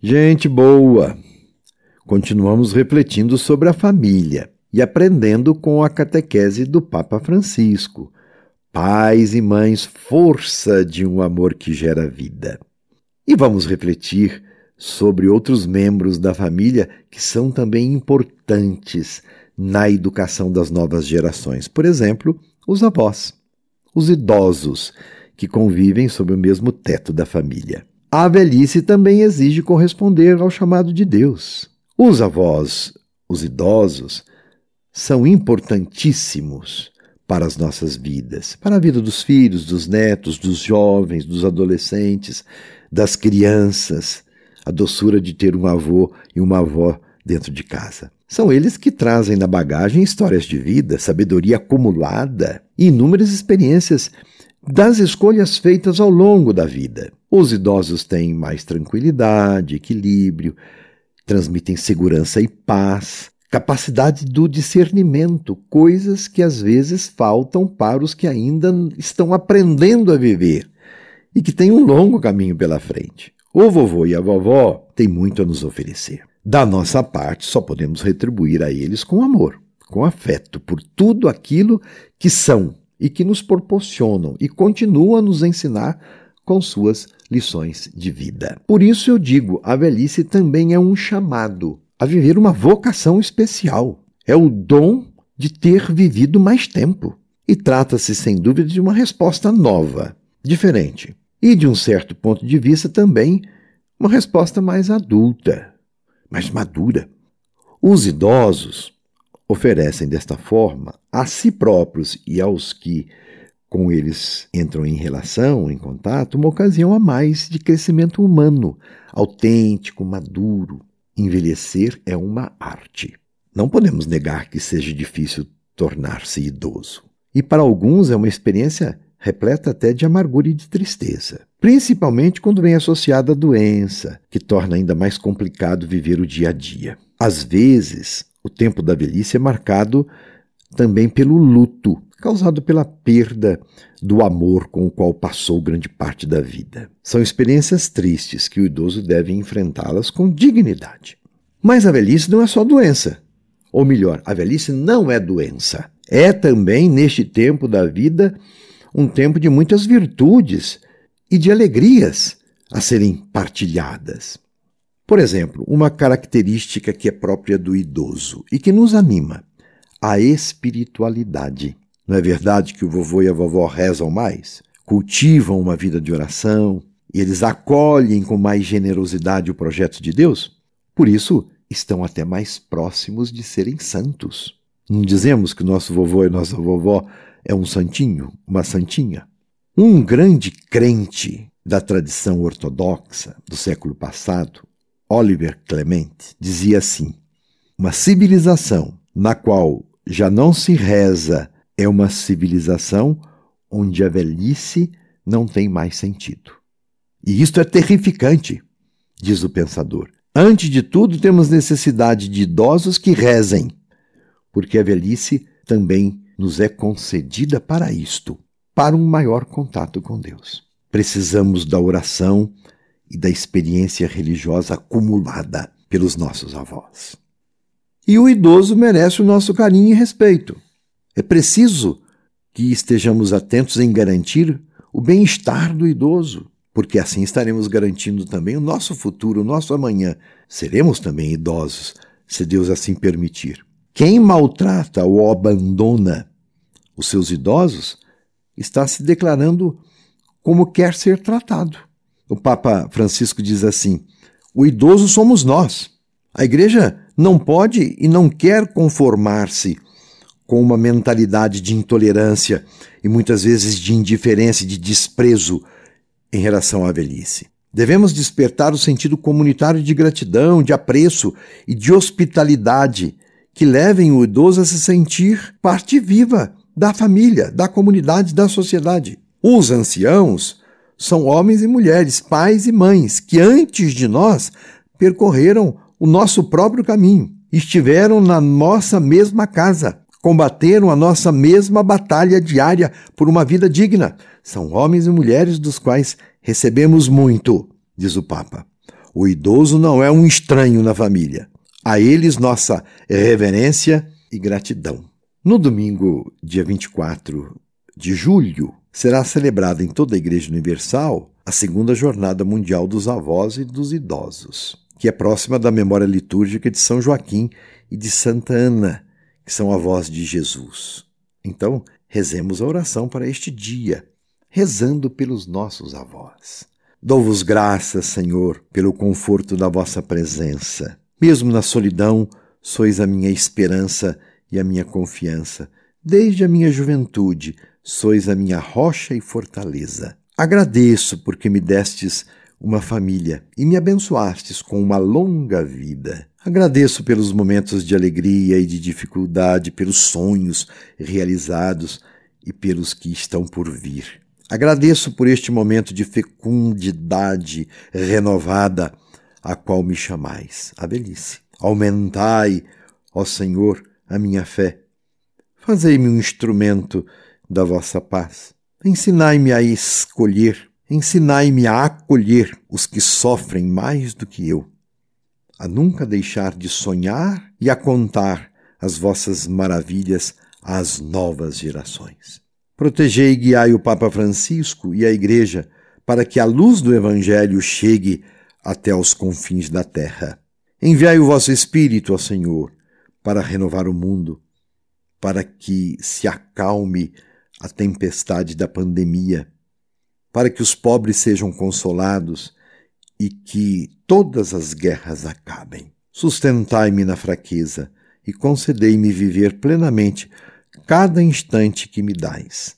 Gente boa! Continuamos refletindo sobre a família e aprendendo com a catequese do Papa Francisco. Pais e mães, força de um amor que gera vida. E vamos refletir sobre outros membros da família que são também importantes na educação das novas gerações. Por exemplo, os avós, os idosos que convivem sob o mesmo teto da família. A velhice também exige corresponder ao chamado de Deus. Os avós, os idosos, são importantíssimos para as nossas vidas, para a vida dos filhos, dos netos, dos jovens, dos adolescentes, das crianças, a doçura de ter um avô e uma avó dentro de casa. São eles que trazem na bagagem histórias de vida, sabedoria acumulada e inúmeras experiências das escolhas feitas ao longo da vida. Os idosos têm mais tranquilidade, equilíbrio, transmitem segurança e paz, capacidade do discernimento, coisas que às vezes faltam para os que ainda estão aprendendo a viver e que têm um longo caminho pela frente. O vovô e a vovó têm muito a nos oferecer. Da nossa parte, só podemos retribuir a eles com amor, com afeto por tudo aquilo que são e que nos proporcionam e continuam a nos ensinar com suas lições de vida. Por isso eu digo, a velhice também é um chamado a viver uma vocação especial. É o dom de ter vivido mais tempo. E trata-se, sem dúvida, de uma resposta nova, diferente. E, de um certo ponto de vista, também uma resposta mais adulta, mais madura. Os idosos oferecem desta forma a si próprios e aos que com eles entram em relação, em contato, uma ocasião a mais de crescimento humano, autêntico, maduro. Envelhecer é uma arte. Não podemos negar que seja difícil tornar-se idoso. E para alguns é uma experiência repleta até de amargura e de tristeza, principalmente quando vem associada à doença, que torna ainda mais complicado viver o dia a dia. Às vezes, o tempo da velhice é marcado também pelo luto, causado pela perda do amor com o qual passou grande parte da vida. São experiências tristes que o idoso deve enfrentá-las com dignidade. Mas a velhice não é só doença. Ou melhor, a velhice não é doença. É também, neste tempo da vida, um tempo de muitas virtudes e de alegrias a serem partilhadas. Por exemplo, uma característica que é própria do idoso e que nos anima, a espiritualidade. Não é verdade que o vovô e a vovó rezam mais? Cultivam uma vida de oração e eles acolhem com mais generosidade o projeto de Deus? Por isso, estão até mais próximos de serem santos. Não dizemos que nosso vovô e nossa vovó é um santinho, uma santinha? Um grande crente da tradição ortodoxa do século passado Oliver Clement dizia assim: Uma civilização na qual já não se reza é uma civilização onde a velhice não tem mais sentido. E isto é terrificante, diz o pensador. Antes de tudo, temos necessidade de idosos que rezem, porque a velhice também nos é concedida para isto, para um maior contato com Deus. Precisamos da oração e da experiência religiosa acumulada pelos nossos avós. E o idoso merece o nosso carinho e respeito. É preciso que estejamos atentos em garantir o bem-estar do idoso, porque assim estaremos garantindo também o nosso futuro, o nosso amanhã. Seremos também idosos, se Deus assim permitir. Quem maltrata ou abandona os seus idosos está se declarando como quer ser tratado. O Papa Francisco diz assim: o idoso somos nós. A igreja não pode e não quer conformar-se com uma mentalidade de intolerância e muitas vezes de indiferença e de desprezo em relação à velhice. Devemos despertar o sentido comunitário de gratidão, de apreço e de hospitalidade que levem o idoso a se sentir parte viva da família, da comunidade, da sociedade. Os anciãos são homens e mulheres, pais e mães, que antes de nós percorreram o nosso próprio caminho, estiveram na nossa mesma casa, combateram a nossa mesma batalha diária por uma vida digna. São homens e mulheres dos quais recebemos muito, diz o Papa. O idoso não é um estranho na família. A eles nossa reverência e gratidão. No domingo, dia 24 de julho, será celebrada em toda a Igreja Universal a segunda Jornada Mundial dos Avós e dos Idosos, que é próxima da memória litúrgica de São Joaquim e de Santa Ana, que são avós de Jesus. Então, rezemos a oração para este dia, rezando pelos nossos avós. Dou-vos graças, Senhor, pelo conforto da vossa presença. Mesmo na solidão, sois a minha esperança e a minha confiança. Desde a minha juventude, sois a minha rocha e fortaleza. Agradeço porque me destes uma família e me abençoastes com uma longa vida. Agradeço pelos momentos de alegria e de dificuldade, pelos sonhos realizados e pelos que estão por vir. Agradeço por este momento de fecundidade renovada a qual me chamais, a velhice. Aumentai, ó Senhor, a minha fé. Fazei-me um instrumento da vossa paz. Ensinai-me a escolher, ensinai-me a acolher os que sofrem mais do que eu, a nunca deixar de sonhar e a contar as vossas maravilhas às novas gerações. Protegei e guiai o Papa Francisco e a Igreja para que a luz do Evangelho chegue até aos confins da terra. Enviai o vosso Espírito, ó Senhor, para renovar o mundo, para que se acalme a tempestade da pandemia, para que os pobres sejam consolados e que todas as guerras acabem. Sustentai-me na fraqueza e concedei-me viver plenamente cada instante que me dais,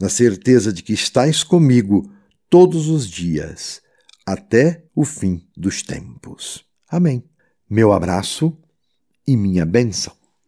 na certeza de que estais comigo todos os dias, até o fim dos tempos. Amém. Meu abraço e minha bênção.